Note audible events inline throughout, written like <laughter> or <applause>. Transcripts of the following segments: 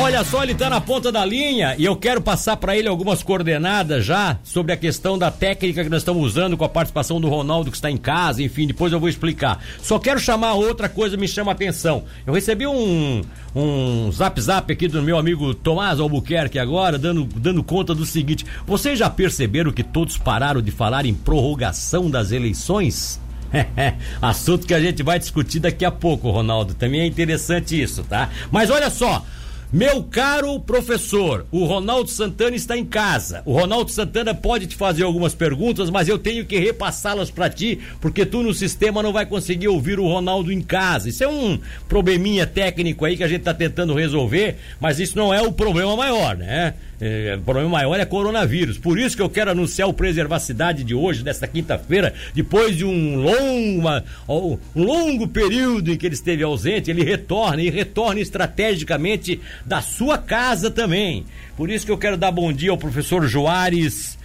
Olha só, ele tá na ponta da linha e eu quero passar para ele algumas coordenadas já sobre a questão da técnica que nós estamos usando com a participação do Ronaldo que está em casa, enfim, depois eu vou explicar. Só quero chamar outra coisa me chama a atenção. Eu recebi um um zap zap aqui do meu amigo Tomás Albuquerque agora, dando, dando conta do seguinte: vocês já perceberam que todos pararam de falar em prorrogação das eleições? <laughs> Assunto que a gente vai discutir daqui a pouco, Ronaldo. Também é interessante isso, tá? Mas olha só, meu caro professor, o Ronaldo Santana está em casa. O Ronaldo Santana pode te fazer algumas perguntas, mas eu tenho que repassá-las para ti, porque tu no sistema não vai conseguir ouvir o Ronaldo em casa. Isso é um probleminha técnico aí que a gente está tentando resolver, mas isso não é o problema maior, né? É, o problema maior é coronavírus. Por isso que eu quero anunciar o Preservar Cidade de hoje, desta quinta-feira, depois de um longo, uma, um longo período em que ele esteve ausente, ele retorna e retorna estrategicamente da sua casa também. Por isso que eu quero dar bom dia ao professor Joares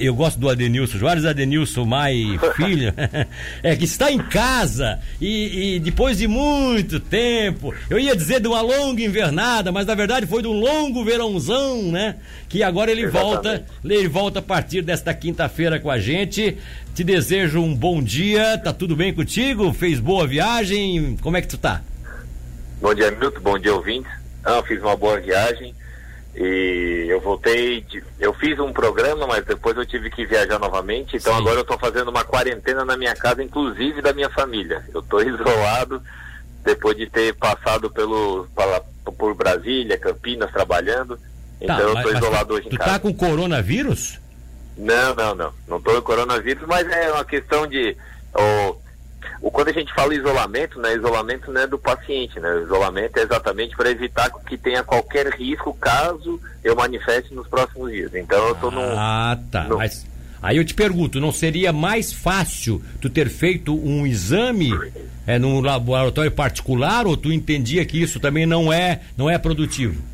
eu gosto do Adenilson, Juarez Adenilson Mai <laughs> Filho, <laughs> é que está em casa e, e, depois de muito tempo, eu ia dizer de uma longa invernada, mas na verdade foi de um longo verãozão, né? Que agora ele Exatamente. volta, ele volta a partir desta quinta-feira com a gente. Te desejo um bom dia, tá tudo bem contigo? Fez boa viagem? Como é que tu tá? Bom dia, Milton, bom dia, ouvintes. Ah, fiz uma boa viagem e eu voltei, de, eu fiz um programa, mas depois eu tive que viajar novamente, então Sim. agora eu estou fazendo uma quarentena na minha casa, inclusive da minha família. Eu estou <laughs> isolado depois de ter passado pelo pela, por Brasília, Campinas trabalhando. Tá, então eu estou isolado hoje tu em casa. Tu tá com coronavírus? Não, não, não. Não estou com coronavírus, mas é uma questão de. Oh, o, quando a gente fala isolamento, né, isolamento não é do paciente, né? O isolamento é exatamente para evitar que tenha qualquer risco caso eu manifeste nos próximos dias. Então eu estou num. Ah, tá. No... Mas aí eu te pergunto, não seria mais fácil tu ter feito um exame é, num laboratório particular ou tu entendia que isso também não é, não é produtivo?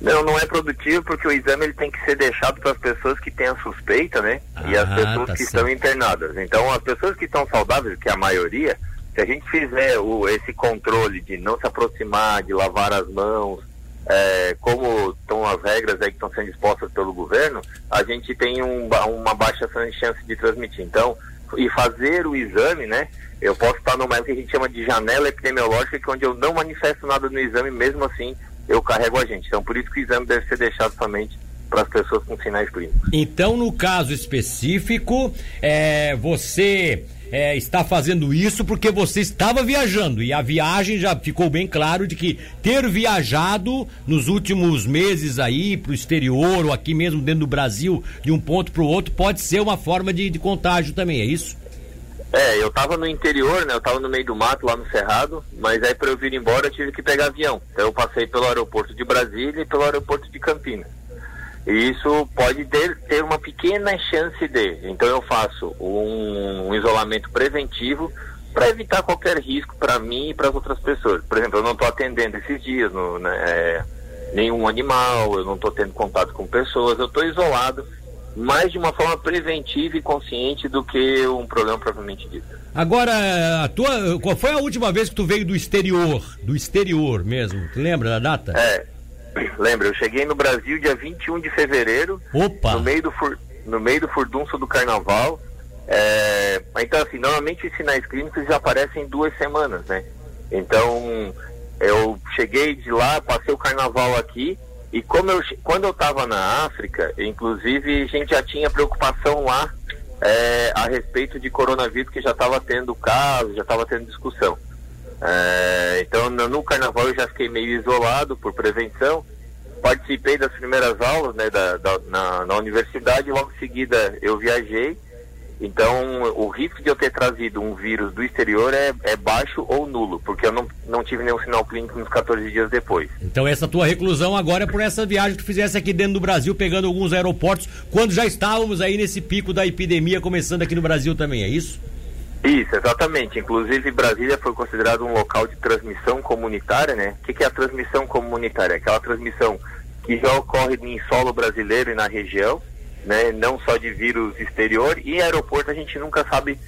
Não, não é produtivo porque o exame ele tem que ser deixado para as pessoas que têm a suspeita, né? Ah, e as ah, pessoas tá que certo. estão internadas. Então, as pessoas que estão saudáveis, que é a maioria, se a gente fizer o, esse controle de não se aproximar, de lavar as mãos, é, como estão as regras aí que estão sendo expostas pelo governo, a gente tem um, uma baixa chance de transmitir. Então, e fazer o exame, né? Eu posso estar numa que a gente chama de janela epidemiológica, que é onde eu não manifesto nada no exame, mesmo assim eu carrego a gente. Então, por isso que o exame deve ser deixado somente para as pessoas com sinais clínicos. Então, no caso específico, é, você é, está fazendo isso porque você estava viajando e a viagem já ficou bem claro de que ter viajado nos últimos meses aí para o exterior ou aqui mesmo dentro do Brasil de um ponto para o outro pode ser uma forma de, de contágio também, é isso? É, eu tava no interior, né? Eu tava no meio do mato, lá no Cerrado, mas aí para eu vir embora eu tive que pegar avião. Então eu passei pelo aeroporto de Brasília e pelo aeroporto de Campinas. E isso pode ter, ter uma pequena chance de. Então eu faço um, um isolamento preventivo para evitar qualquer risco para mim e para as outras pessoas. Por exemplo, eu não estou atendendo esses dias no, né, é, nenhum animal, eu não estou tendo contato com pessoas, eu estou isolado mais de uma forma preventiva e consciente do que um problema propriamente dito. Agora, a tua, qual foi a última vez que tu veio do exterior? Do exterior mesmo? Tu lembra da data? É, <clears throat> lembra, eu cheguei no Brasil dia 21 de fevereiro. Opa! No meio do, fur, no meio do furdunço do carnaval. É, então, assim, normalmente os sinais clínicos já aparecem em duas semanas, né? Então, eu cheguei de lá, passei o carnaval aqui, e como eu, quando eu estava na África, inclusive, a gente já tinha preocupação lá é, a respeito de coronavírus, que já estava tendo caso, já estava tendo discussão. É, então, no, carnaval eu já fiquei meio isolado por prevenção. Participei das primeiras aulas né, da, da na, na universidade, logo em seguida eu viajei então, o risco de eu ter trazido um vírus do exterior é, é baixo ou nulo, porque eu não, não tive nenhum sinal clínico nos 14 dias depois. Então, essa tua reclusão agora é por essa viagem que tu fizesse aqui dentro do Brasil, pegando alguns aeroportos, quando já estávamos aí nesse pico da epidemia começando aqui no Brasil também, é isso? Isso, exatamente. Inclusive, Brasília foi considerado um local de transmissão comunitária, né? O que, que é a transmissão comunitária? Aquela transmissão que já ocorre em solo brasileiro e na região, né? Não só de vírus exterior e aeroporto a gente nunca sabe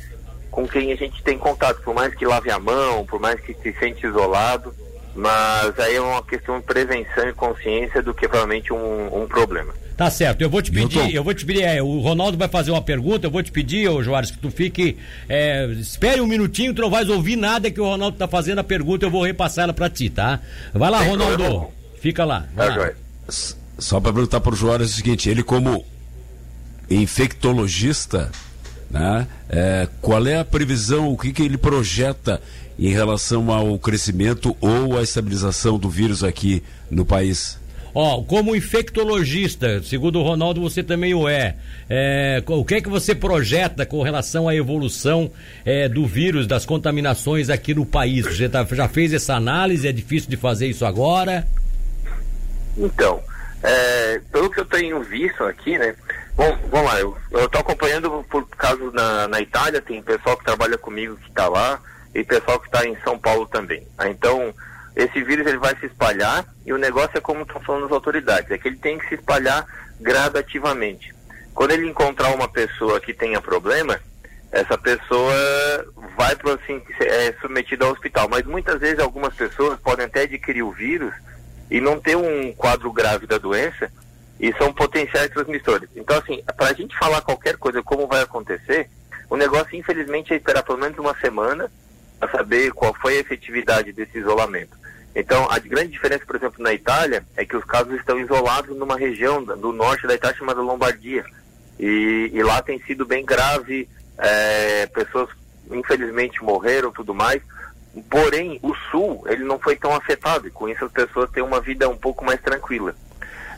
com quem a gente tem contato, por mais que lave a mão, por mais que se sente isolado. mas aí é uma questão de prevenção e consciência do que provavelmente um, um problema. Tá certo, eu vou te pedir, Milton. eu vou te pedir, é, o Ronaldo vai fazer uma pergunta, eu vou te pedir, ô Joares, que tu fique, é, espere um minutinho, tu não vais ouvir nada que o Ronaldo tá fazendo a pergunta, eu vou repassar ela pra ti, tá? Vai lá, Ronaldo, fica lá. Vai tá, lá. Só para perguntar pro Joares o seguinte, ele como infectologista, né, é, qual é a previsão, o que, que ele projeta em relação ao crescimento ou à estabilização do vírus aqui no país? Ó, como infectologista, segundo o Ronaldo, você também o é. é o que é que você projeta com relação à evolução é, do vírus, das contaminações aqui no país? Você tá, já fez essa análise? É difícil de fazer isso agora? Então, é, pelo que eu tenho visto aqui, né? Bom, vamos lá, eu, estou acompanhando por causa na, na Itália, tem pessoal que trabalha comigo que está lá e pessoal que está em São Paulo também. Ah, então, esse vírus ele vai se espalhar e o negócio é como estão falando as autoridades, é que ele tem que se espalhar gradativamente. Quando ele encontrar uma pessoa que tenha problema, essa pessoa vai para assim, é submetida ao hospital. Mas muitas vezes algumas pessoas podem até adquirir o vírus e não ter um quadro grave da doença e são potenciais transmissores. Então, assim, para a gente falar qualquer coisa como vai acontecer, o negócio, infelizmente, é esperar pelo menos uma semana para saber qual foi a efetividade desse isolamento. Então, a grande diferença, por exemplo, na Itália, é que os casos estão isolados numa região do norte da Itália chamada Lombardia. E, e lá tem sido bem grave, é, pessoas infelizmente morreram tudo mais. Porém, o sul, ele não foi tão afetado, e com isso as pessoas têm uma vida um pouco mais tranquila.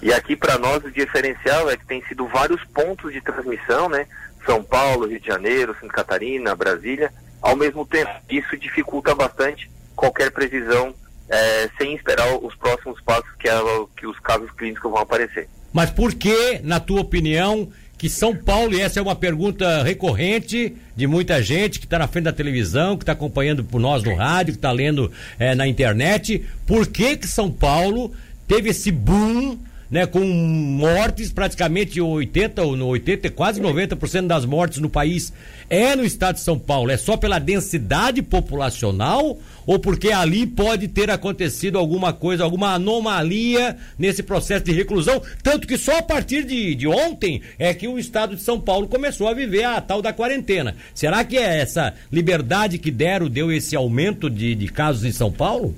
E aqui para nós o diferencial é que tem sido vários pontos de transmissão, né? São Paulo, Rio de Janeiro, Santa Catarina, Brasília, ao mesmo tempo. Isso dificulta bastante qualquer previsão é, sem esperar os próximos passos que, é, que os casos clínicos vão aparecer. Mas por que, na tua opinião, que São Paulo, e essa é uma pergunta recorrente de muita gente que está na frente da televisão, que está acompanhando por nós no rádio, que está lendo é, na internet, por que que São Paulo teve esse boom né, com mortes, praticamente 80 ou 80, quase 90% das mortes no país é no estado de São Paulo. É só pela densidade populacional ou porque ali pode ter acontecido alguma coisa, alguma anomalia nesse processo de reclusão? Tanto que só a partir de, de ontem é que o estado de São Paulo começou a viver a tal da quarentena. Será que é essa liberdade que deram deu esse aumento de, de casos em São Paulo?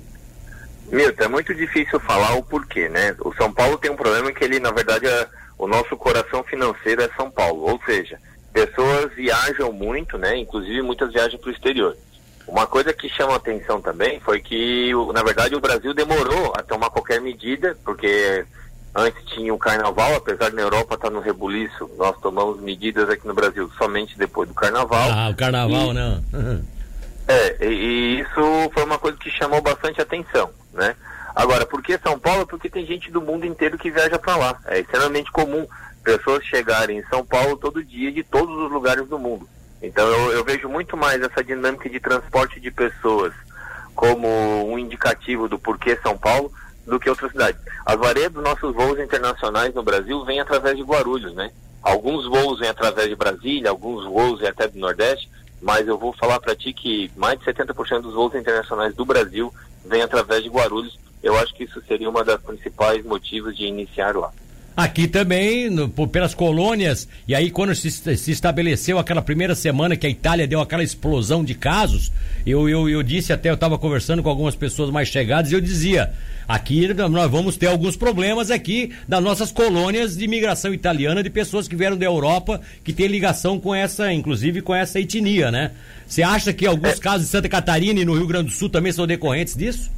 Milton, é muito difícil falar o porquê, né? O São Paulo tem um problema que ele, na verdade, é, o nosso coração financeiro é São Paulo. Ou seja, pessoas viajam muito, né? Inclusive muitas viajam para o exterior. Uma coisa que chama atenção também foi que, na verdade, o Brasil demorou a tomar qualquer medida, porque antes tinha o carnaval, apesar de na Europa estar tá no rebuliço, nós tomamos medidas aqui no Brasil somente depois do carnaval. Ah, o carnaval, e, não. <laughs> é, e, isso foi uma coisa que chamou bastante atenção né? Agora, por que São Paulo? Porque tem gente do mundo inteiro que viaja para lá. É extremamente comum pessoas chegarem em São Paulo todo dia de todos os lugares do mundo. Então eu, eu vejo muito mais essa dinâmica de transporte de pessoas como um indicativo do porquê São Paulo do que outras cidades. As vareias dos nossos voos internacionais no Brasil vêm através de Guarulhos, né? Alguns voos vêm através de Brasília, alguns voos vêm até do Nordeste, mas eu vou falar para ti que mais de 70% dos voos internacionais do Brasil vem através de Guarulhos. Eu acho que isso seria uma das principais motivos de iniciar lá. Aqui também, no, pelas colônias, e aí quando se, se, estabeleceu aquela primeira semana que a Itália deu aquela explosão de casos, eu, eu, eu disse até, eu estava conversando com algumas pessoas mais chegadas e eu dizia, aqui nós vamos ter alguns problemas aqui das nossas colônias de imigração italiana, de pessoas que vieram da Europa, que tem ligação com essa, inclusive com essa etnia, né? Você acha que alguns é. casos em Santa Catarina e no Rio Grande do Sul também são decorrentes disso?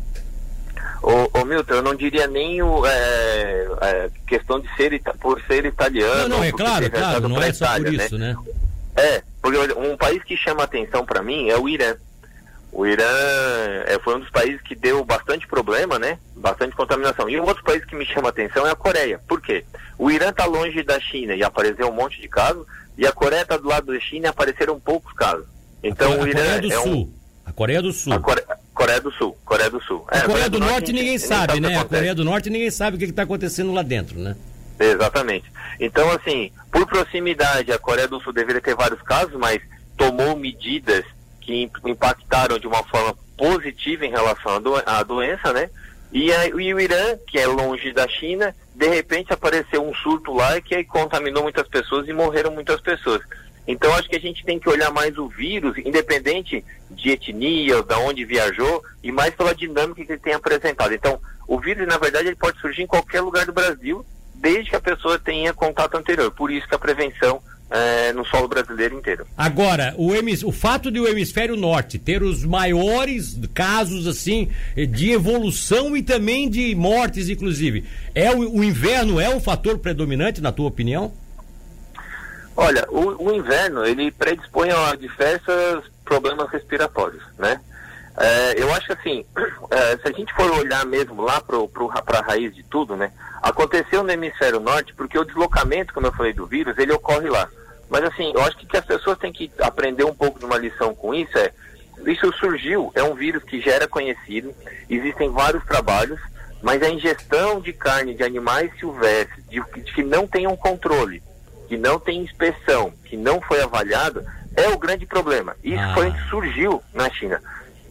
Ô, ô Milton, eu não diria nem o, é, é, questão de ser por ser italiano. Não, não, é claro, claro, não é só Itália, por isso, né? né? É, porque um país que chama atenção para mim é o Irã. O Irã é, foi um dos países que deu bastante problema, né? Bastante contaminação. E um outro país que me chama atenção é a Coreia. Por quê? O Irã está longe da China e apareceu um monte de casos, e a Coreia está do lado da China e apareceram poucos casos. Então a o Irã Coreia do é Sul. um... A Coreia do Sul. A Coreia, Coreia do Sul. Coreia do Sul. A é, Coreia, do, do, Norte, Norte ninguém, sabe, sabe né? A Coreia do Norte ninguém sabe o que está acontecendo lá dentro, né? Exatamente. Então, assim, por proximidade, a Coreia do Sul deveria ter vários casos, mas tomou medidas que impactaram de uma forma positiva em relação à doença, né? E, a, e, o Irã, que é longe da China, de repente apareceu um surto lá que contaminou muitas pessoas e morreram muitas pessoas. Então acho que a gente tem que olhar mais o vírus, independente de etnia, da onde viajou, e mais pela dinâmica que ele tem apresentado. Então, o vírus, na verdade, ele pode surgir em qualquer lugar do Brasil, desde que a pessoa tenha contato anterior. Por isso que a prevenção é, no solo brasileiro inteiro. Agora, o, o fato de o hemisfério norte ter os maiores casos assim de evolução e também de mortes, inclusive, é o, o inverno é o fator predominante na tua opinião? Olha, o, o inverno ele predispõe a diversos problemas respiratórios, né? É, eu acho que assim, <clears throat> é, se a gente for olhar mesmo lá para a raiz de tudo, né? Aconteceu no hemisfério norte porque o deslocamento, como eu falei, do vírus, ele ocorre lá. Mas assim, eu acho que, que as pessoas têm que aprender um pouco de uma lição com isso é, isso surgiu, é um vírus que já era conhecido, existem vários trabalhos, mas a ingestão de carne de animais silvestres, de, de que não tenham controle, que não tem inspeção, que não foi avaliado, é o grande problema. Isso ah. foi surgiu na China.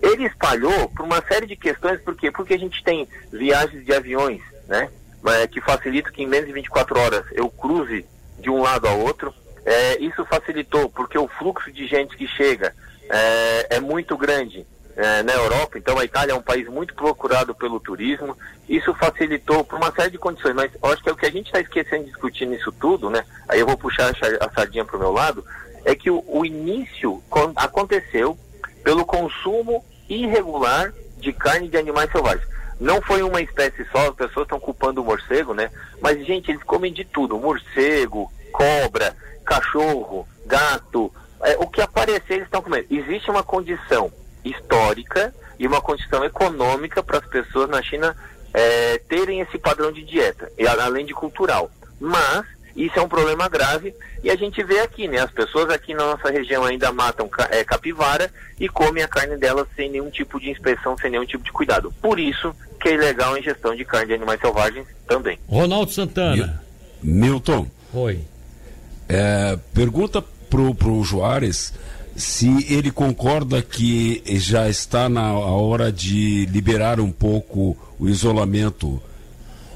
Ele espalhou por uma série de questões, por quê? Porque a gente tem viagens de aviões, né? É, que facilita que em menos de 24 horas eu cruze de um lado ao outro. É, isso facilitou porque o fluxo de gente que chega é, é muito grande é, na Europa, então a Itália é um país muito procurado pelo turismo. Isso facilitou por uma série de condições, mas acho que é o que a gente está esquecendo de discutir nisso tudo, né? Aí eu vou puxar a sardinha para o meu lado, é que o, o início aconteceu pelo consumo irregular de carne de animais selvagens. Não foi uma espécie só, as pessoas estão culpando o morcego, né? Mas, gente, eles comem de tudo: morcego, cobra, cachorro, gato. É, o que aparecer, eles estão comendo. Existe uma condição histórica e uma condição econômica para as pessoas na China é, terem esse padrão de dieta, além de cultural. Mas isso é um problema grave e a gente vê aqui, né? As pessoas aqui na nossa região ainda matam é, capivara e comem a carne delas sem nenhum tipo de inspeção, sem nenhum tipo de cuidado. Por isso que é ilegal a ingestão de carne de animais selvagens também. Ronaldo Santana. Milton. Oi. É, pergunta pro, pro Juarez se ele concorda que já está na hora de liberar um pouco o isolamento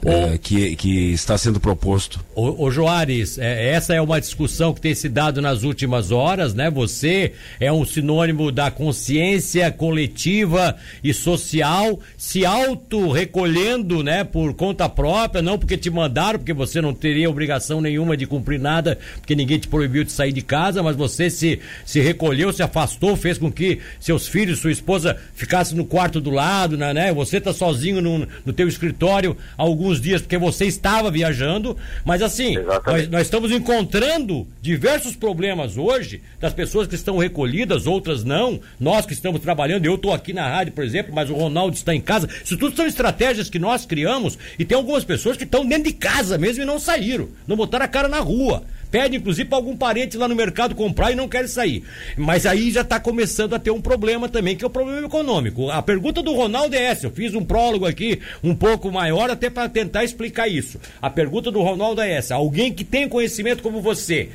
é, que, que está sendo proposto. Ô, ô Joares, é, essa é uma discussão que tem se dado nas últimas horas, né? Você é um sinônimo da consciência coletiva e social se auto-recolhendo, né? Por conta própria, não porque te mandaram, porque você não teria obrigação nenhuma de cumprir nada, porque ninguém te proibiu de sair de casa, mas você se, se recolheu, se afastou, fez com que seus filhos, sua esposa ficassem no quarto do lado, né? né? Você tá sozinho no, no teu escritório alguns alguns dias porque você estava viajando, mas assim, nós, nós, estamos encontrando diversos problemas hoje das pessoas que estão recolhidas, outras não, nós que estamos trabalhando, eu estou aqui na rádio, por exemplo, mas o Ronaldo está em casa. Isso tudo são estratégias que nós criamos e tem algumas pessoas que estão dentro de casa mesmo e não saíram, não botaram a cara na rua pede inclusive para algum parente lá no mercado comprar e não quer sair. Mas aí já está começando a ter um problema também, que é o problema econômico. A pergunta do Ronaldo é essa, eu fiz um prólogo aqui um pouco maior até para tentar explicar isso. A pergunta do Ronaldo é essa: alguém que tem conhecimento como você,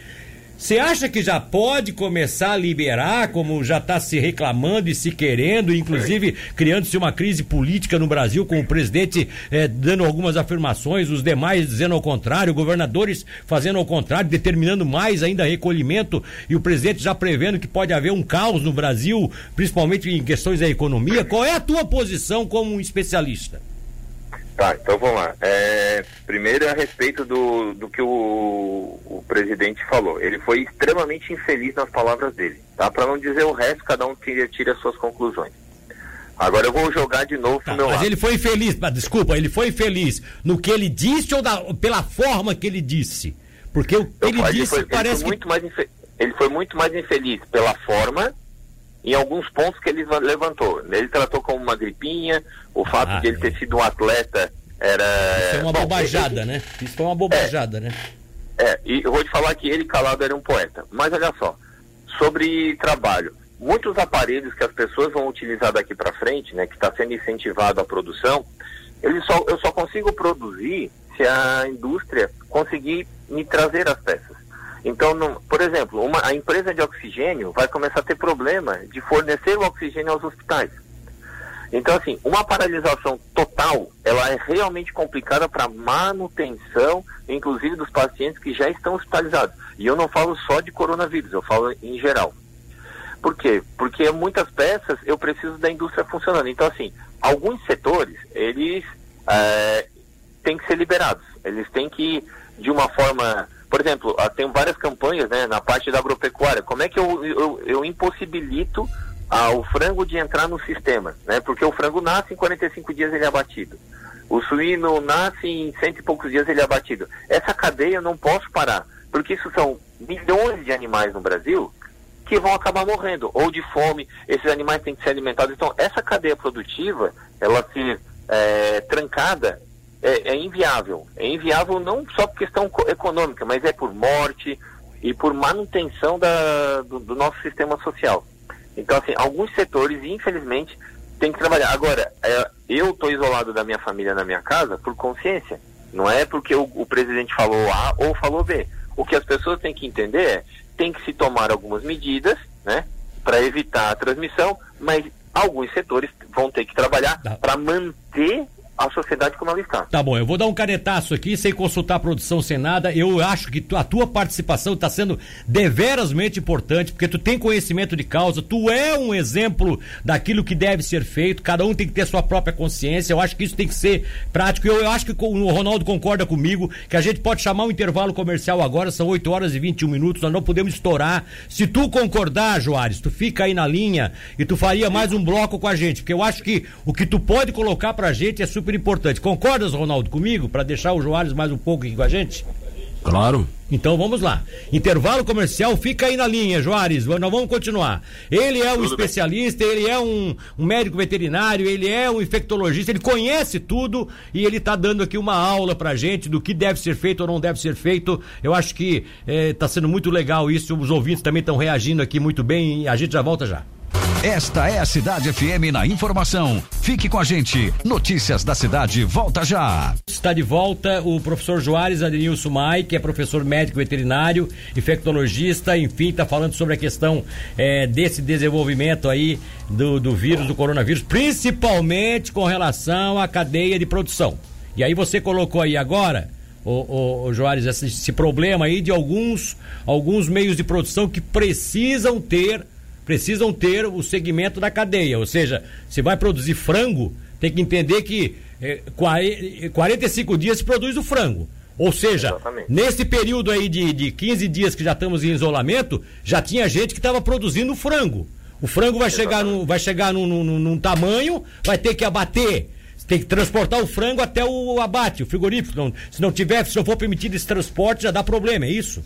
você acha que já pode começar a liberar, como já está se reclamando e se querendo, inclusive criando-se uma crise política no Brasil, com o presidente eh, dando algumas afirmações, os demais dizendo ao contrário, governadores fazendo ao contrário, determinando mais ainda recolhimento e o presidente já prevendo que pode haver um caos no Brasil, principalmente em questões da economia? Qual é a tua posição como um especialista? Tá, então vamos lá. É, primeiro a respeito do, do que o, o presidente falou. Ele foi extremamente infeliz nas palavras dele, tá? Para não dizer o resto, cada um tira, tira as suas conclusões. Agora eu vou jogar de novo tá, pro meu mas lado. ele foi infeliz, desculpa, ele foi infeliz no que ele disse ou da, pela forma que ele disse? Porque o que ele disse foi, parece ele foi, que... muito ele foi muito mais infeliz pela forma em alguns pontos que ele levantou. Ele tratou como uma gripinha, o fato ah, de ele ter sido um atleta era. Isso é uma Bom, bobajada, ele... né? Isso foi uma bobajada, é, né? É, e eu vou te falar que ele calado era um poeta. Mas olha só, sobre trabalho. Muitos aparelhos que as pessoas vão utilizar daqui para frente, né, que está sendo incentivado a produção, eles só, eu só consigo produzir se a indústria conseguir me trazer as peças. Então, não, por exemplo, uma, a empresa de oxigênio vai começar a ter problema de fornecer o oxigênio aos hospitais. Então, assim, uma paralisação total, ela é realmente complicada para manutenção, inclusive dos pacientes que já estão hospitalizados. E eu não falo só de coronavírus, eu falo em geral. Por quê? Porque muitas peças eu preciso da indústria funcionando. Então, assim, alguns setores, eles é, têm que ser liberados. Eles têm que, de uma forma. Por exemplo, ah, tem várias campanhas né, na parte da agropecuária. Como é que eu, eu, eu impossibilito ah, o frango de entrar no sistema? Né? Porque o frango nasce em 45 dias ele é abatido. O suíno nasce em cento e poucos dias ele é abatido. Essa cadeia eu não posso parar, porque isso são milhões de animais no Brasil que vão acabar morrendo, ou de fome, esses animais têm que ser alimentados. Então, essa cadeia produtiva, ela ser é, trancada, é, é, inviável. É inviável não só por questão econômica, mas é por morte e por manutenção da, do, do nosso sistema social. Então, assim, alguns setores, infelizmente, têm que trabalhar. Agora, é, eu estou isolado da minha família na minha casa por consciência. Não é porque o, o presidente falou A ou falou B. O que as pessoas têm que entender é tem que se tomar algumas medidas, né, para evitar a transmissão, mas alguns setores vão ter que trabalhar para manter a sociedade como ela está. Tá bom, eu vou dar um canetaço aqui sem consultar a produção sem nada. Eu acho que tu, a tua participação está sendo deverasmente importante, porque tu tem conhecimento de causa, tu é um exemplo daquilo que deve ser feito, cada um tem que ter sua própria consciência. Eu acho que isso tem que ser prático. Eu, eu acho que o Ronaldo concorda comigo que a gente pode chamar um intervalo comercial agora, são 8 horas e 21 minutos, nós não podemos estourar. Se tu concordar, Joares, tu fica aí na linha e tu faria mais um bloco com a gente, porque eu acho que o que tu pode colocar pra gente é super super importante. Concordas, Ronaldo, comigo? Para deixar o Joales mais um pouco aqui com a gente? Claro. Então vamos lá. Intervalo comercial, fica aí na linha, Joares. Nós vamos continuar. Ele é um tudo especialista, bem. ele é um, um, médico veterinário, ele é um infectologista, ele conhece tudo e ele está dando aqui uma aula pra gente do que deve ser feito ou não deve ser feito. Eu acho que está eh, sendo muito legal isso. Os ouvintes também estão reagindo aqui muito bem e a gente já volta já. Esta é a Cidade FM na informação. Fique com a gente. Notícias da cidade, volta já. Está de volta o professor Joares Adenilson Mai, que é professor médico veterinário, infectologista, enfim, está falando sobre a questão é, desse desenvolvimento aí do, do vírus, do coronavírus, principalmente com relação à cadeia de produção. E aí você colocou aí agora o, o, Joares, esse, esse, problema aí de alguns, alguns meios de produção que precisam ter precisam ter o segmento da cadeia. Ou seja, se vai produzir frango, tem que entender que é, 45 dias se produz o frango. Ou seja, Exatamente. nesse período aí de, de 15 dias que já estamos em isolamento, já tinha gente que estava produzindo frango. O frango vai chegar, no, vai chegar num, num, num, tamanho, vai ter que abater. Tem que transportar o frango até o abate, o frigorífico. Não, se não tiver, se não for permitido esse transporte, já dá problema, é isso?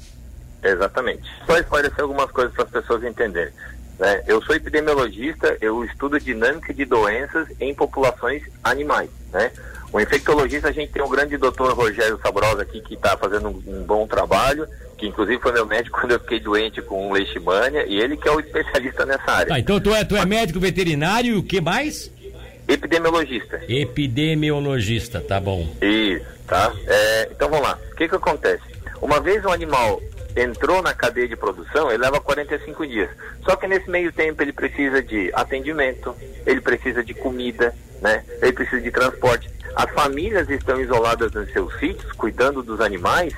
Exatamente. Só esclarecer algumas coisas para as pessoas entenderem. Né? Eu sou epidemiologista, eu estudo dinâmica de doenças em populações animais. Né? O infectologista, a gente tem o grande doutor Rogério Sabrosa aqui, que está fazendo um, um, bom trabalho, que inclusive foi meu médico <laughs> quando eu fiquei doente com leishmania, e ele que é o especialista nessa área. Tá, então tu é, tu é médico veterinário e o que mais? Epidemiologista. Epidemiologista, tá bom. Isso, tá? É, então vamos lá. O que que acontece? Uma vez um animal entrou na cadeia de produção, ele leva 45 dias. Só que nesse meio tempo ele precisa de atendimento, ele precisa de comida, né? Ele precisa de transporte. As famílias estão isoladas nos seus sítios, cuidando dos animais,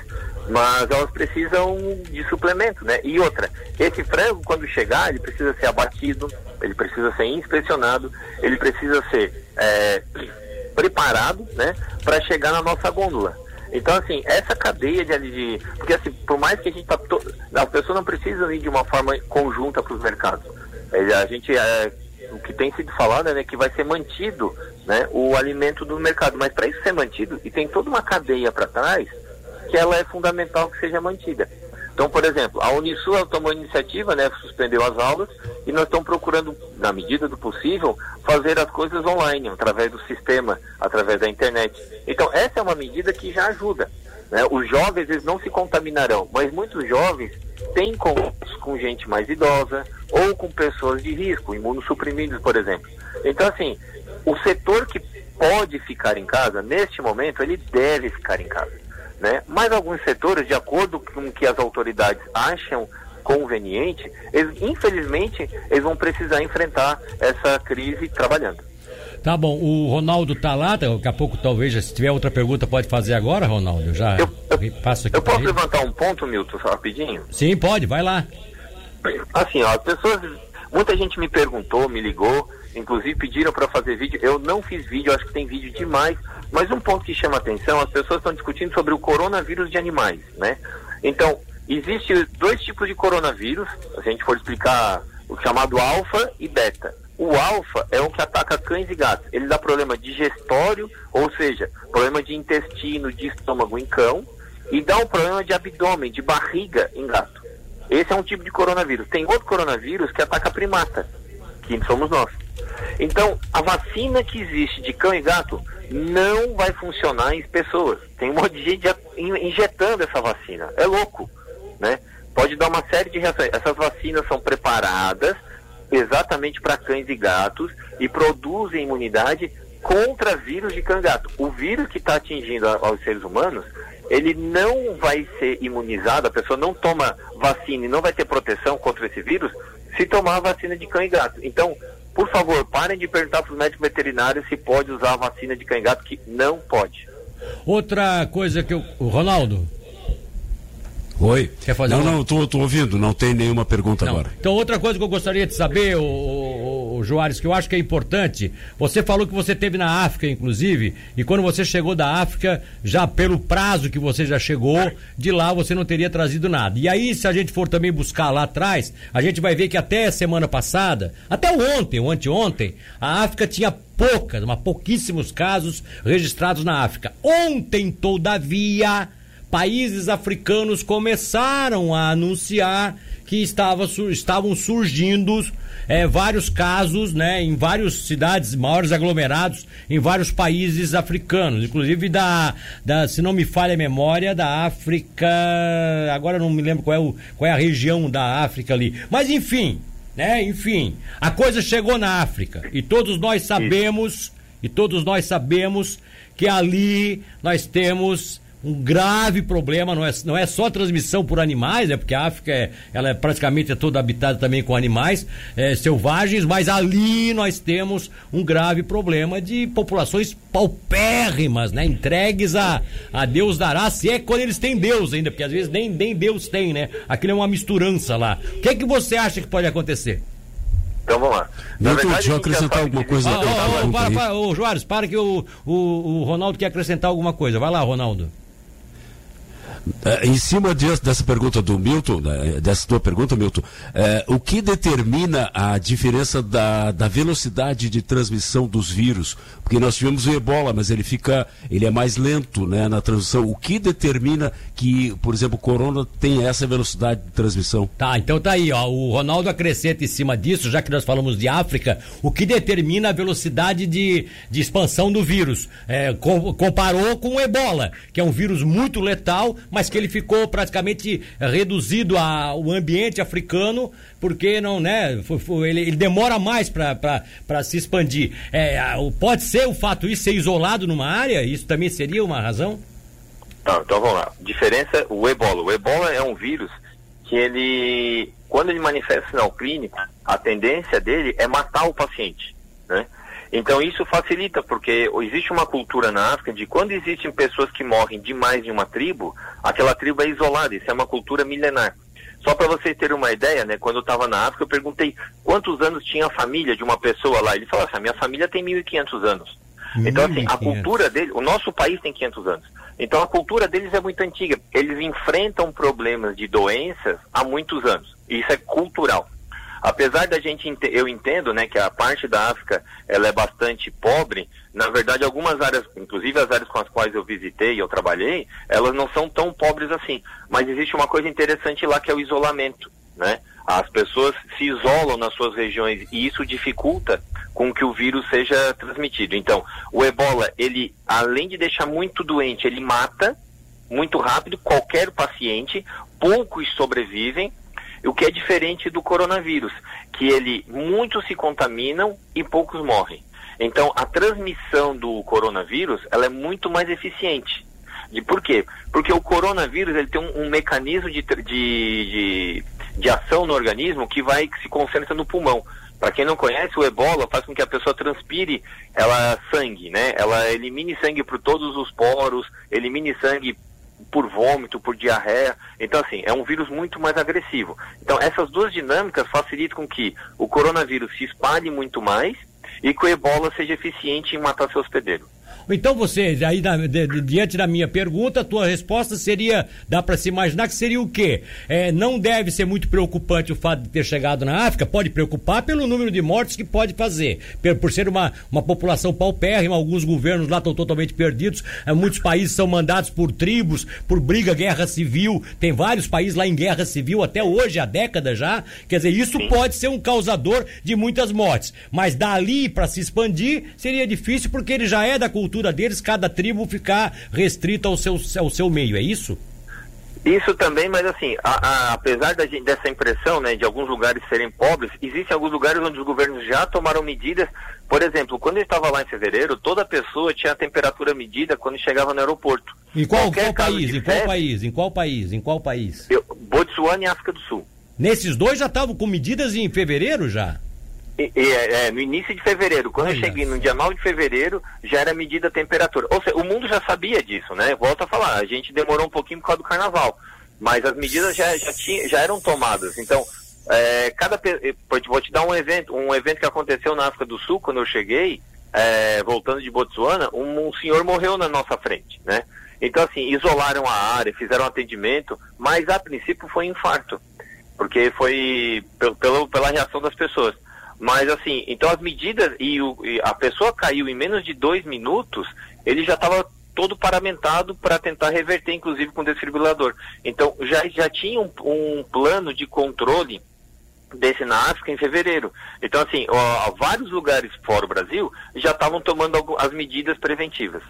mas elas precisam de suplemento, né? E outra, esse frango quando chegar, ele precisa ser abatido, ele precisa ser inspecionado, ele precisa ser é, <clears throat> preparado, né? Para chegar na nossa gôndola. Então, assim, essa cadeia de, de porque assim, por mais que a gente tá to, as pessoas não precisam ir de uma forma conjunta para os mercados. É, a gente é, o que tem sido falado é né, que vai ser mantido né, o alimento do mercado, mas para isso ser mantido, e tem toda uma cadeia para trás que ela é fundamental que seja mantida. Então, por exemplo, a Unisul tomou a iniciativa, né, suspendeu as aulas e nós estamos procurando, na medida do possível, fazer as coisas online, através do sistema, através da internet. Então, essa é uma medida que já ajuda. Né? Os jovens eles não se contaminarão, mas muitos jovens têm contatos com gente mais idosa ou com pessoas de risco, imunossuprimidos, por exemplo. Então, assim, o setor que pode ficar em casa, neste momento, ele deve ficar em casa. Né? Mas alguns setores, de acordo com o que as autoridades acham conveniente, eles, infelizmente, eles vão precisar enfrentar essa crise trabalhando. Tá bom, o Ronaldo tá lá, daqui a pouco talvez, se tiver outra pergunta, pode fazer agora, Ronaldo. Eu já Eu, eu, passo aqui eu posso ele. levantar um ponto, Milton, rapidinho? Sim, pode, vai lá. Assim, ó, as pessoas. Muita gente me perguntou, me ligou, inclusive pediram para fazer vídeo. Eu não fiz vídeo, acho que tem vídeo demais. Mas um ponto que chama atenção, as pessoas estão discutindo sobre o coronavírus de animais, né? Então, existe dois tipos de coronavírus, se a gente for explicar o chamado alfa e beta. O alfa é o que ataca cães e gatos. Ele dá problema digestório, ou seja, problema de intestino, de estômago em cão, e dá um problema de abdômen, de barriga em gato. Esse é um tipo de coronavírus. Tem outro coronavírus que ataca primata, que somos nós. Então, a vacina que existe de cão e gato não vai funcionar em pessoas. Tem um monte de gente injetando essa vacina. É louco, né? Pode dar uma série de reações. Essas vacinas são preparadas exatamente para cães e gatos e produzem imunidade contra vírus de cão e gato. O vírus que está atingindo a- aos seres humanos, ele não vai ser imunizado, a pessoa não toma vacina e não vai ter proteção contra esse vírus se tomar a vacina de cão e gato. Então, por favor, parem de perguntar para os médicos veterinários se pode usar a vacina de cão e gato, que não pode. Outra coisa que eu. O Ronaldo. Oi? Quer fazer não, uma- não, tô ouvindo, não tem nenhuma pergunta Não. agora. Então, outra coisa que eu gostaria de saber, o, o, o Joares, que eu acho que é importante, você falou que você teve na África, inclusive, e quando você chegou da África, já pelo prazo que você já chegou, de lá você não teria trazido nada. E aí, se a gente for também buscar lá atrás, a gente vai ver que até semana passada, até ontem, ou anteontem, a África tinha poucas, mas pouquíssimos casos registrados na África. Ontem, todavia, países africanos começaram a anunciar que estava, estavam surgindo eh, vários casos, né, em várias cidades, maiores aglomerados, em vários países africanos, inclusive da, da, se não me falha a memória, da África, agora não me lembro qual é, o, qual é a região da África ali, mas enfim, né, enfim, a coisa chegou na África e todos nós sabemos, e todos nós sabemos que ali nós temos um grave problema, não é, não é só transmissão por animais, né? Porque a África é, ela é praticamente é toda habitada também com animais é, selvagens, mas ali nós temos um grave problema de populações paupérrimas, né? Entregues a, a Deus dará, se é quando eles têm Deus ainda, porque às vezes nem, nem Deus tem, né? Aquilo é uma misturança lá. O que é que você acha que pode acontecer? Então vamos lá. Verdade, deixa eu acrescentar alguma coisa ó, ó, pergunta para, para, ô, Juarez, para que o, o, o Ronaldo quer acrescentar alguma coisa. Vai lá, Ronaldo. É, em cima de- dessa pergunta do Milton, né, dessa tua pergunta, Milton, é, o que determina a diferença da, da velocidade de transmissão dos vírus? Porque nós tivemos o ebola, mas ele fica, ele é mais lento né, na transmissão. O que determina que, por exemplo, o corona tem essa velocidade de transmissão? Tá, então tá aí, ó. O Ronaldo acrescenta em cima disso, já que nós falamos de África, o que determina a velocidade de, de expansão do vírus. É, com- comparou com o ebola, que é um vírus muito letal, mas que ele ficou praticamente reduzido ao ambiente africano, porque não, né? ele, ele demora mais para se expandir. É, pode ser o fato de ser isolado numa área? Isso também seria uma razão? Então vamos lá. Diferença, o ebola. O ebola é um vírus que ele, quando ele manifesta sinal clínico, a tendência dele é matar o paciente? Então isso facilita, porque existe uma cultura na África de quando existem pessoas que morrem demais em uma tribo, aquela tribo é isolada, isso é uma cultura milenar. Só para vocês terem uma ideia, né? Quando eu estava na África, eu perguntei quantos anos tinha a família de uma pessoa lá. Ele falou assim, a minha família tem 1.500 anos. Então, assim, a 1.500. cultura dele, o nosso país tem 500 anos. Então, a cultura deles é muito antiga. Eles enfrentam problemas de doenças há muitos anos. E isso é cultural. Apesar da gente, ente- eu entendo, né, que a parte da África, ela é bastante pobre, na verdade, algumas áreas, inclusive as áreas com as quais eu visitei e eu trabalhei, elas não são tão pobres assim. Mas existe uma coisa interessante lá que é o isolamento, né? As pessoas se isolam nas suas regiões e isso dificulta com que o vírus seja transmitido. Então, o ebola, ele, além de deixar muito doente, ele mata muito rápido qualquer paciente, poucos sobrevivem, o que é diferente do coronavírus, que ele muitos se contaminam e poucos morrem. Então, a transmissão do coronavírus, ela é muito mais eficiente. De por quê? Porque o coronavírus ele tem um, um mecanismo de, de, de, de ação no organismo que vai que se concentra no pulmão. Para quem não conhece, o ebola faz com que a pessoa transpire ela sangue, né? Ela elimine sangue por todos os poros, elimine sangue por vômito, por diarreia. Então, assim, é um vírus muito mais agressivo. Então, essas duas dinâmicas facilitam com que o coronavírus se espalhe muito mais e que o ebola seja eficiente em matar seu hospedeiro. Então você, aí da, de, de, diante da minha pergunta, a tua resposta seria, dá para se imaginar que seria o quê? É, não deve ser muito preocupante o fato de ter chegado na África, pode preocupar pelo número de mortes que pode fazer, por, por ser uma, uma população paupérrima, alguns governos lá estão totalmente perdidos, é, muitos países são mandados por tribos, por briga, guerra civil, tem vários países lá em guerra civil até hoje, há décadas já, quer dizer, isso Sim. pode ser um causador de muitas mortes, mas dali para se expandir seria difícil porque ele já é da cultura cultura deles, cada tribo ficar restrita ao seu, ao seu meio, é isso? Isso também, mas assim, a, a, apesar da, dessa impressão né, de alguns lugares serem pobres, existem alguns lugares onde os governos já tomaram medidas. Por exemplo, quando eu estava lá em fevereiro, toda pessoa tinha a temperatura medida quando chegava no aeroporto. Em qual, qual país? Em qual país? Em qual país? Em qual país? Eu, Botsuana e África do Sul. Nesses dois já estavam com medidas em fevereiro já? E, é, é, no início de fevereiro, quando Olha. eu cheguei no dia 9 de fevereiro, já era medida a temperatura. Ou seja, o mundo já sabia disso, né? Volto a falar, a gente demorou um pouquinho por causa do carnaval. Mas as medidas já, já, tinha, já eram tomadas. Então, é, cada vou te dar um evento, um evento que aconteceu na África do Sul, quando eu cheguei, é, voltando de Botsuana, um, um senhor morreu na nossa frente, né? Então, assim, isolaram a área, fizeram atendimento, mas a princípio foi infarto, porque foi pelo, pela reação das pessoas. Mas assim, então as medidas e, o, e a pessoa caiu em menos de dois minutos, ele já estava todo paramentado para tentar reverter, inclusive com desfibrilador. Então já, já tinha um, um plano de controle desse na África em fevereiro. Então, assim, ó, vários lugares fora o Brasil já estavam tomando as medidas preventivas.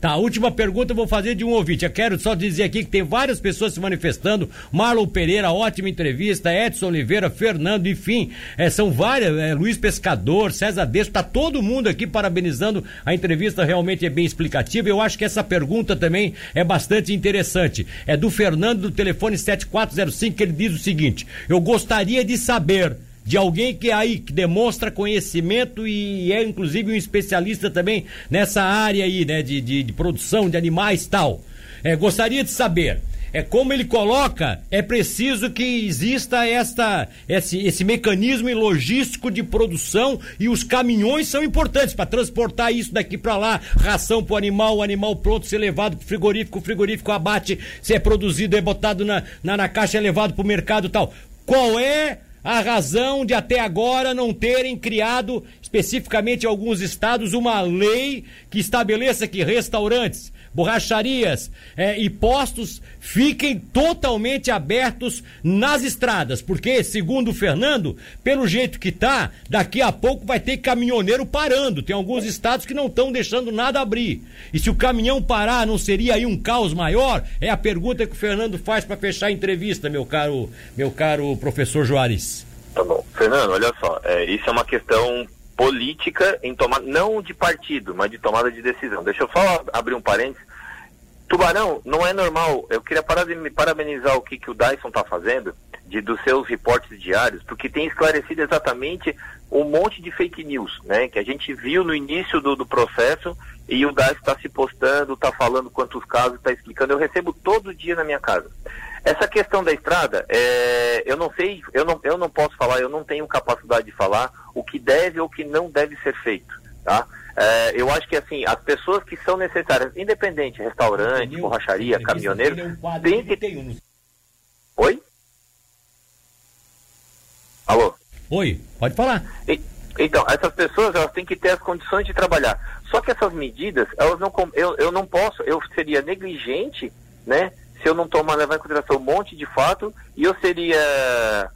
Tá, a última pergunta eu vou fazer de um ouvinte. Eu quero só dizer aqui que tem várias pessoas se manifestando. Marlon Pereira, ótima entrevista. Edson Oliveira, Fernando, enfim, é, são várias. É, Luiz Pescador, César Desco, tá todo mundo aqui parabenizando. A entrevista realmente é bem explicativa. Eu acho que essa pergunta também é bastante interessante. É do Fernando do telefone 7405 que ele diz o seguinte: Eu gostaria de saber de alguém que é aí que demonstra conhecimento e é inclusive um especialista também nessa área aí, né, de, de, de produção de animais tal. É, gostaria de saber. É como ele coloca, é preciso que exista esta, esse, esse mecanismo logístico de produção e os caminhões são importantes para transportar isso daqui para lá, ração para o animal, o animal pronto ser levado para frigorífico, o frigorífico abate, se é produzido, é botado na, na, na caixa, é levado para o mercado tal. Qual é a razão de até agora não terem criado, especificamente em alguns estados, uma lei que estabeleça que restaurantes, borracharias eh, e postos fiquem totalmente abertos nas estradas, porque, segundo o Fernando, pelo jeito que tá, daqui a pouco vai ter caminhoneiro parando. Tem alguns estados que não estão deixando nada abrir. E se o caminhão parar, não seria aí um caos maior? É a pergunta que o Fernando faz para fechar a entrevista, meu caro, meu caro professor Juarez. Tá bom. Fernando, olha só, é, isso é uma questão política em tomar, não de partido, mas de tomada de decisão. Deixa eu só abrir um parênteses. Tubarão, não é normal. Eu queria parabenizar o que, que o Dyson está fazendo de, dos seus reportes diários, porque tem esclarecido exatamente um monte de fake news, né? Que a gente viu no início do, do processo e o Dyson está se postando, está falando quantos casos, está explicando. Eu recebo todo dia na minha casa. Essa questão da estrada, é, eu não sei, eu não, eu não posso falar, eu não tenho capacidade de falar o que deve ou o que não deve ser feito, tá? É, eu acho que assim, as pessoas que são necessárias, independente, restaurante, borracharia, caminhoneiro, tem que... Oi? Alô? Oi, pode falar. E, então, essas pessoas elas têm que ter as condições de trabalhar. Só que essas medidas, elas não eu, eu não posso, eu seria negligente, né? Se eu não tomar levar em consideração um monte de fato, e eu seria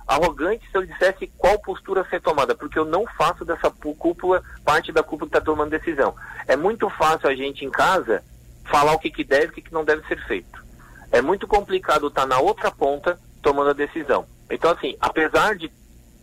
arrogante se eu dissesse qual postura ser tomada, porque eu não faço dessa cúpula parte da cúpula que está tomando decisão. É muito fácil a gente em casa falar o que, que deve e o que, que não deve ser feito. É muito complicado estar tá na outra ponta tomando a decisão. Então, assim, apesar de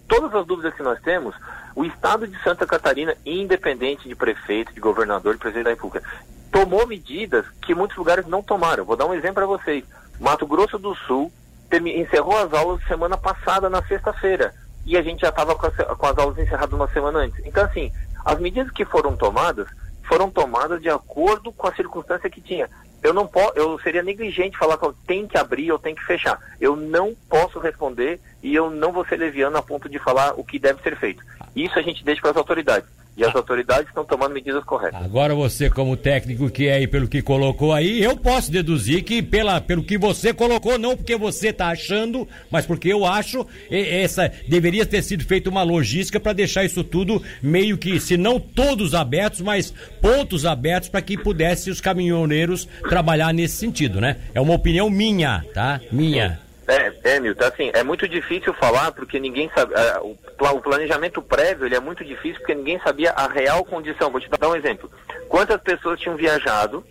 todas as dúvidas que nós temos, o Estado de Santa Catarina, independente de prefeito, de governador, de presidente da República, tomou medidas que muitos lugares não tomaram. Vou dar um exemplo para vocês. Mato Grosso do Sul encerrou as aulas semana passada, na sexta-feira. e a gente já estava com, as aulas encerradas uma semana antes. Então, assim, as medidas que foram tomadas foram tomadas de acordo com a circunstância que tinha. Eu não posso, eu seria negligente falar que tenho que abrir ou tenho que fechar. Eu não posso responder e eu não vou ser leviano a ponto de falar o que deve ser feito. Isso a gente deixa para as autoridades. E as autoridades estão tomando medidas corretas. Agora você, como técnico que é e pelo que colocou aí, eu posso deduzir que pela, pelo que você colocou, não porque você está achando, mas porque eu acho essa deveria ter sido feita uma logística para deixar isso tudo meio que, se não todos abertos, mas pontos abertos para que pudesse os caminhoneiros trabalhar nesse sentido, né? É uma opinião minha, tá? Minha. É, é, Milton, assim, é muito difícil falar porque ninguém sabe. Uh, o, planejamento prévio ele é muito difícil porque ninguém sabia a real condição. Vou te dar um exemplo. Quantas pessoas tinham viajado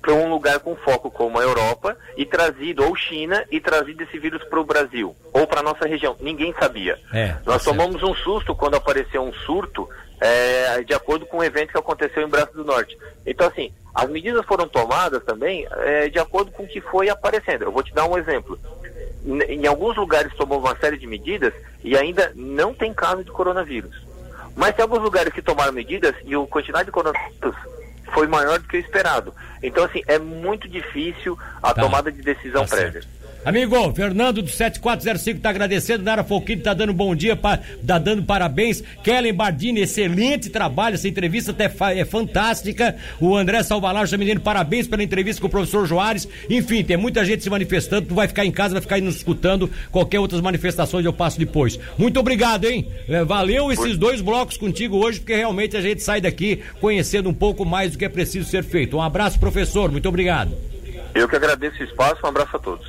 para um lugar com foco como a Europa e trazido, ou China, e trazido esse vírus para o Brasil, ou para a nossa região? Ninguém sabia. É, tá Nós tomamos um susto quando apareceu um surto é, de acordo com o evento que aconteceu em Braço do Norte. Então, assim, as medidas foram tomadas também é, de acordo com o que foi aparecendo. Eu vou te dar um exemplo em alguns lugares tomou uma série de medidas e ainda não tem caso de coronavírus. Mas tem alguns lugares que tomaram medidas e a quantidade de coronavírus foi maior do que o esperado. Então, assim, é muito difícil a tá. tomada de decisão tá prévia. Certo. Amigo, Fernando do 7405 tá agradecendo, Nara Folquini tá dando bom dia, pa, tá dando parabéns. Kellen Bardini, excelente trabalho, essa entrevista até é fantástica. O André Salvalar já me dando parabéns pela entrevista com o professor Joares. Enfim, tem muita gente se manifestando, tu vai ficar em casa, vai ficar aí nos escutando. Qualquer outras manifestações eu passo depois. Muito obrigado, hein? É, valeu esses dois blocos contigo hoje, porque realmente a gente sai daqui conhecendo um pouco mais do que é preciso ser feito. Um abraço, professor, muito obrigado. Eu que agradeço o espaço, um abraço a todos.